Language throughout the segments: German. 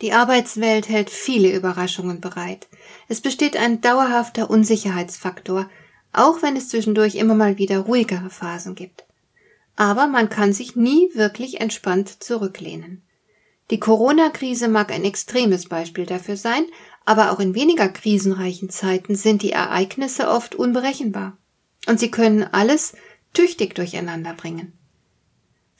Die Arbeitswelt hält viele Überraschungen bereit. Es besteht ein dauerhafter Unsicherheitsfaktor, auch wenn es zwischendurch immer mal wieder ruhigere Phasen gibt. Aber man kann sich nie wirklich entspannt zurücklehnen. Die Corona-Krise mag ein extremes Beispiel dafür sein, aber auch in weniger krisenreichen Zeiten sind die Ereignisse oft unberechenbar. Und sie können alles tüchtig durcheinander bringen.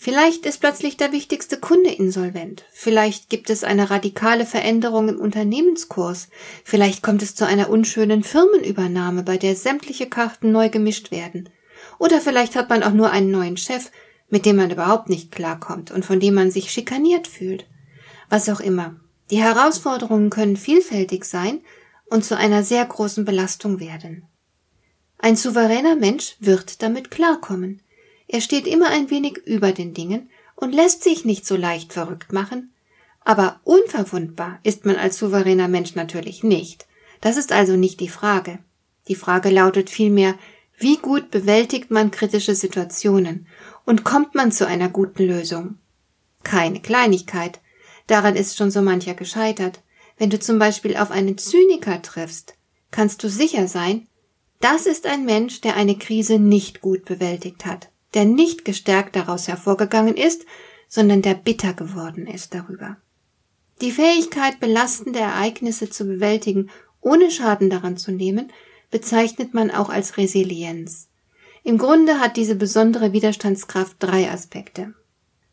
Vielleicht ist plötzlich der wichtigste Kunde insolvent. Vielleicht gibt es eine radikale Veränderung im Unternehmenskurs. Vielleicht kommt es zu einer unschönen Firmenübernahme, bei der sämtliche Karten neu gemischt werden. Oder vielleicht hat man auch nur einen neuen Chef, mit dem man überhaupt nicht klarkommt und von dem man sich schikaniert fühlt. Was auch immer. Die Herausforderungen können vielfältig sein und zu einer sehr großen Belastung werden. Ein souveräner Mensch wird damit klarkommen. Er steht immer ein wenig über den Dingen und lässt sich nicht so leicht verrückt machen. Aber unverwundbar ist man als souveräner Mensch natürlich nicht. Das ist also nicht die Frage. Die Frage lautet vielmehr, wie gut bewältigt man kritische Situationen und kommt man zu einer guten Lösung? Keine Kleinigkeit. Daran ist schon so mancher gescheitert. Wenn du zum Beispiel auf einen Zyniker triffst, kannst du sicher sein, das ist ein Mensch, der eine Krise nicht gut bewältigt hat der nicht gestärkt daraus hervorgegangen ist, sondern der bitter geworden ist darüber. Die Fähigkeit, belastende Ereignisse zu bewältigen, ohne Schaden daran zu nehmen, bezeichnet man auch als Resilienz. Im Grunde hat diese besondere Widerstandskraft drei Aspekte.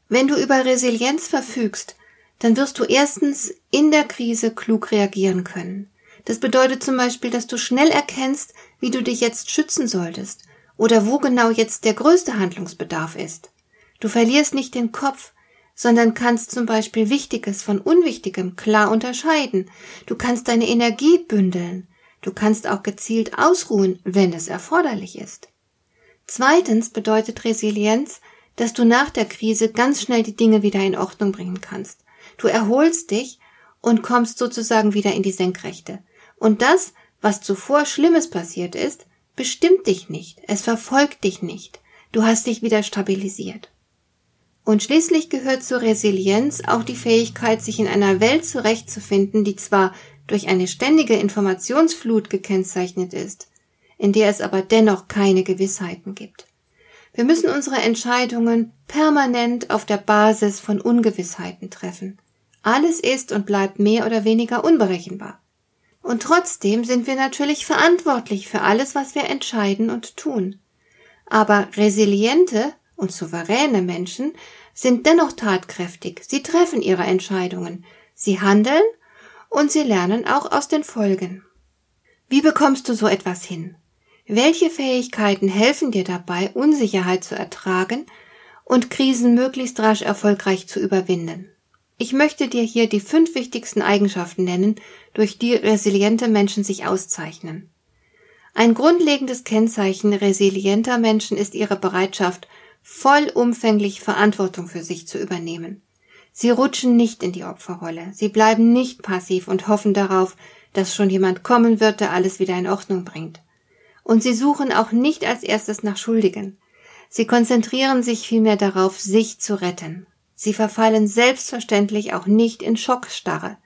Wenn du über Resilienz verfügst, dann wirst du erstens in der Krise klug reagieren können. Das bedeutet zum Beispiel, dass du schnell erkennst, wie du dich jetzt schützen solltest oder wo genau jetzt der größte Handlungsbedarf ist. Du verlierst nicht den Kopf, sondern kannst zum Beispiel Wichtiges von Unwichtigem klar unterscheiden. Du kannst deine Energie bündeln. Du kannst auch gezielt ausruhen, wenn es erforderlich ist. Zweitens bedeutet Resilienz, dass du nach der Krise ganz schnell die Dinge wieder in Ordnung bringen kannst. Du erholst dich und kommst sozusagen wieder in die Senkrechte. Und das, was zuvor Schlimmes passiert ist, bestimmt dich nicht, es verfolgt dich nicht, du hast dich wieder stabilisiert. Und schließlich gehört zur Resilienz auch die Fähigkeit, sich in einer Welt zurechtzufinden, die zwar durch eine ständige Informationsflut gekennzeichnet ist, in der es aber dennoch keine Gewissheiten gibt. Wir müssen unsere Entscheidungen permanent auf der Basis von Ungewissheiten treffen. Alles ist und bleibt mehr oder weniger unberechenbar. Und trotzdem sind wir natürlich verantwortlich für alles, was wir entscheiden und tun. Aber resiliente und souveräne Menschen sind dennoch tatkräftig. Sie treffen ihre Entscheidungen, sie handeln und sie lernen auch aus den Folgen. Wie bekommst du so etwas hin? Welche Fähigkeiten helfen dir dabei, Unsicherheit zu ertragen und Krisen möglichst rasch erfolgreich zu überwinden? Ich möchte dir hier die fünf wichtigsten Eigenschaften nennen, durch die resiliente Menschen sich auszeichnen. Ein grundlegendes Kennzeichen resilienter Menschen ist ihre Bereitschaft, vollumfänglich Verantwortung für sich zu übernehmen. Sie rutschen nicht in die Opferrolle, sie bleiben nicht passiv und hoffen darauf, dass schon jemand kommen wird, der alles wieder in Ordnung bringt. Und sie suchen auch nicht als erstes nach Schuldigen. Sie konzentrieren sich vielmehr darauf, sich zu retten. Sie verfallen selbstverständlich auch nicht in Schockstarre.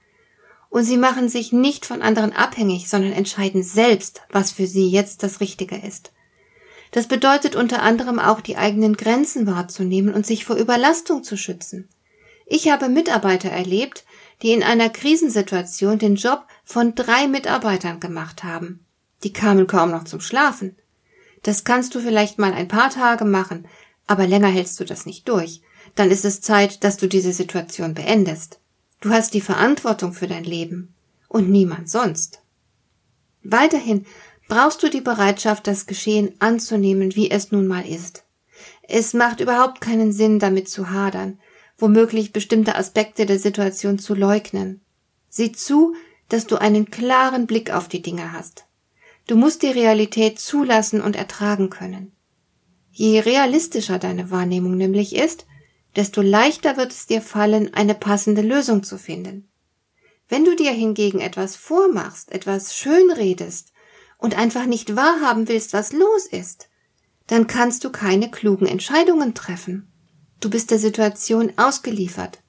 Und sie machen sich nicht von anderen abhängig, sondern entscheiden selbst, was für sie jetzt das Richtige ist. Das bedeutet unter anderem auch die eigenen Grenzen wahrzunehmen und sich vor Überlastung zu schützen. Ich habe Mitarbeiter erlebt, die in einer Krisensituation den Job von drei Mitarbeitern gemacht haben. Die kamen kaum noch zum Schlafen. Das kannst du vielleicht mal ein paar Tage machen, aber länger hältst du das nicht durch dann ist es Zeit, dass du diese Situation beendest. Du hast die Verantwortung für dein Leben und niemand sonst. Weiterhin brauchst du die Bereitschaft, das Geschehen anzunehmen, wie es nun mal ist. Es macht überhaupt keinen Sinn, damit zu hadern. womöglich bestimmte Aspekte der Situation zu leugnen. Sieh zu, dass du einen klaren Blick auf die Dinge hast. Du musst die Realität zulassen und ertragen können. Je realistischer deine Wahrnehmung nämlich ist, desto leichter wird es dir fallen, eine passende Lösung zu finden. Wenn du dir hingegen etwas vormachst, etwas schönredest und einfach nicht wahrhaben willst, was los ist, dann kannst du keine klugen Entscheidungen treffen. Du bist der Situation ausgeliefert.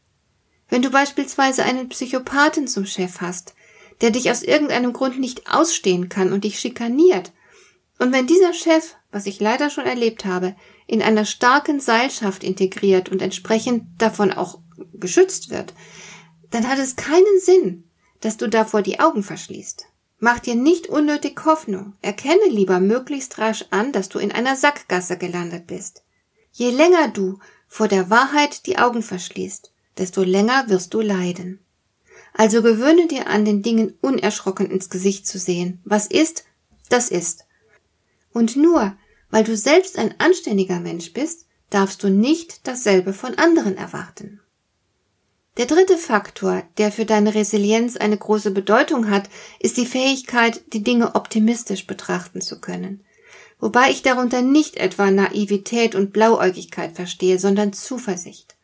Wenn du beispielsweise einen Psychopathen zum Chef hast, der dich aus irgendeinem Grund nicht ausstehen kann und dich schikaniert, und wenn dieser Chef, was ich leider schon erlebt habe, in einer starken Seilschaft integriert und entsprechend davon auch geschützt wird, dann hat es keinen Sinn, dass du davor die Augen verschließt. Mach dir nicht unnötig Hoffnung. Erkenne lieber möglichst rasch an, dass du in einer Sackgasse gelandet bist. Je länger du vor der Wahrheit die Augen verschließt, desto länger wirst du leiden. Also gewöhne dir an, den Dingen unerschrocken ins Gesicht zu sehen. Was ist, das ist. Und nur, weil du selbst ein anständiger Mensch bist, darfst du nicht dasselbe von anderen erwarten. Der dritte Faktor, der für deine Resilienz eine große Bedeutung hat, ist die Fähigkeit, die Dinge optimistisch betrachten zu können. Wobei ich darunter nicht etwa Naivität und Blauäugigkeit verstehe, sondern Zuversicht.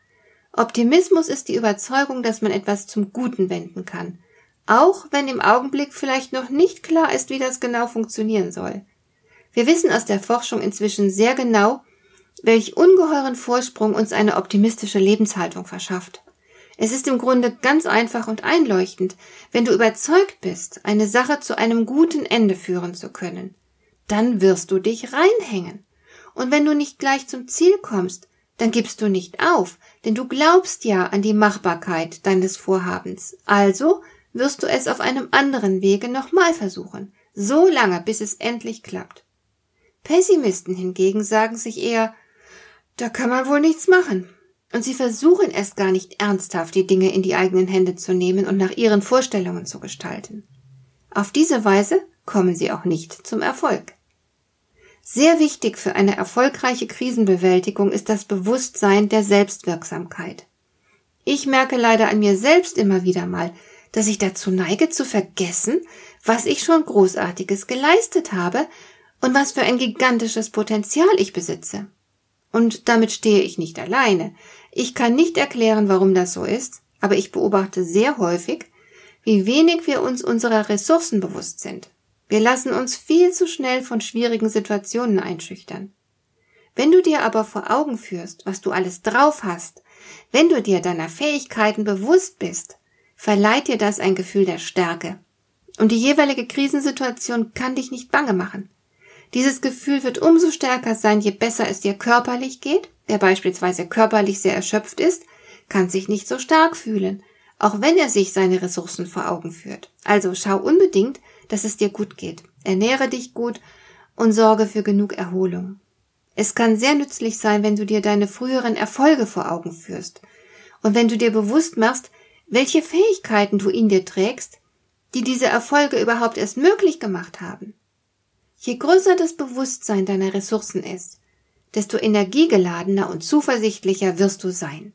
Optimismus ist die Überzeugung, dass man etwas zum Guten wenden kann, auch wenn im Augenblick vielleicht noch nicht klar ist, wie das genau funktionieren soll. Wir wissen aus der Forschung inzwischen sehr genau, welch ungeheuren Vorsprung uns eine optimistische Lebenshaltung verschafft. Es ist im Grunde ganz einfach und einleuchtend, wenn du überzeugt bist, eine Sache zu einem guten Ende führen zu können. Dann wirst du dich reinhängen. Und wenn du nicht gleich zum Ziel kommst, dann gibst du nicht auf, denn du glaubst ja an die Machbarkeit deines Vorhabens. Also wirst du es auf einem anderen Wege nochmal versuchen, so lange, bis es endlich klappt. Pessimisten hingegen sagen sich eher, da kann man wohl nichts machen. Und sie versuchen erst gar nicht ernsthaft, die Dinge in die eigenen Hände zu nehmen und nach ihren Vorstellungen zu gestalten. Auf diese Weise kommen sie auch nicht zum Erfolg. Sehr wichtig für eine erfolgreiche Krisenbewältigung ist das Bewusstsein der Selbstwirksamkeit. Ich merke leider an mir selbst immer wieder mal, dass ich dazu neige zu vergessen, was ich schon Großartiges geleistet habe und was für ein gigantisches Potenzial ich besitze. Und damit stehe ich nicht alleine. Ich kann nicht erklären, warum das so ist, aber ich beobachte sehr häufig, wie wenig wir uns unserer Ressourcen bewusst sind. Wir lassen uns viel zu schnell von schwierigen Situationen einschüchtern. Wenn du dir aber vor Augen führst, was du alles drauf hast, wenn du dir deiner Fähigkeiten bewusst bist, verleiht dir das ein Gefühl der Stärke. Und die jeweilige Krisensituation kann dich nicht bange machen. Dieses Gefühl wird umso stärker sein, je besser es dir körperlich geht. Wer beispielsweise körperlich sehr erschöpft ist, kann sich nicht so stark fühlen, auch wenn er sich seine Ressourcen vor Augen führt. Also schau unbedingt, dass es dir gut geht. Ernähre dich gut und sorge für genug Erholung. Es kann sehr nützlich sein, wenn du dir deine früheren Erfolge vor Augen führst und wenn du dir bewusst machst, welche Fähigkeiten du in dir trägst, die diese Erfolge überhaupt erst möglich gemacht haben. Je größer das Bewusstsein deiner Ressourcen ist, desto energiegeladener und zuversichtlicher wirst du sein.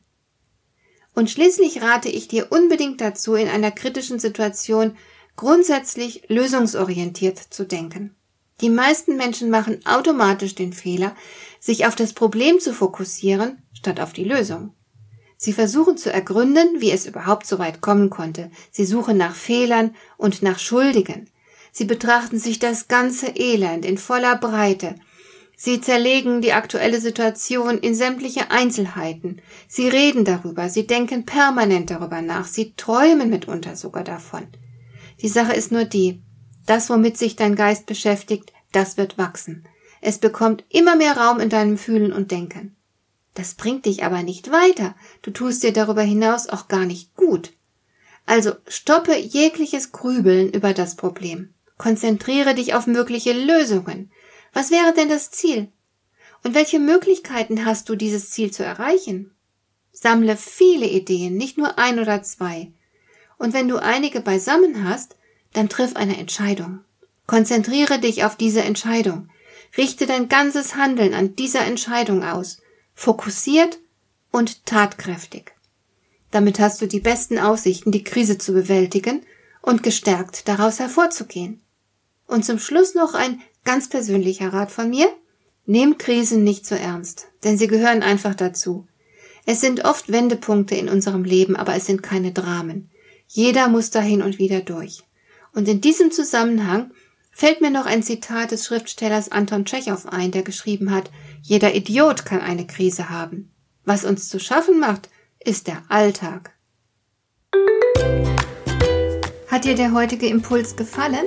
Und schließlich rate ich dir unbedingt dazu, in einer kritischen Situation grundsätzlich lösungsorientiert zu denken. Die meisten Menschen machen automatisch den Fehler, sich auf das Problem zu fokussieren, statt auf die Lösung. Sie versuchen zu ergründen, wie es überhaupt so weit kommen konnte. Sie suchen nach Fehlern und nach Schuldigen. Sie betrachten sich das ganze Elend in voller Breite. Sie zerlegen die aktuelle Situation in sämtliche Einzelheiten. Sie reden darüber, sie denken permanent darüber nach, sie träumen mitunter sogar davon. Die Sache ist nur die, das, womit sich dein Geist beschäftigt, das wird wachsen. Es bekommt immer mehr Raum in deinem Fühlen und Denken. Das bringt dich aber nicht weiter. Du tust dir darüber hinaus auch gar nicht gut. Also stoppe jegliches Grübeln über das Problem. Konzentriere dich auf mögliche Lösungen. Was wäre denn das Ziel? Und welche Möglichkeiten hast du, dieses Ziel zu erreichen? Sammle viele Ideen, nicht nur ein oder zwei. Und wenn du einige beisammen hast, dann triff eine Entscheidung. Konzentriere dich auf diese Entscheidung. Richte dein ganzes Handeln an dieser Entscheidung aus. Fokussiert und tatkräftig. Damit hast du die besten Aussichten, die Krise zu bewältigen und gestärkt daraus hervorzugehen. Und zum Schluss noch ein ganz persönlicher Rat von mir. Nehm Krisen nicht so ernst, denn sie gehören einfach dazu. Es sind oft Wendepunkte in unserem Leben, aber es sind keine Dramen. Jeder muss da hin und wieder durch. Und in diesem Zusammenhang fällt mir noch ein Zitat des Schriftstellers Anton Tschechow ein, der geschrieben hat, jeder Idiot kann eine Krise haben. Was uns zu schaffen macht, ist der Alltag. Hat dir der heutige Impuls gefallen?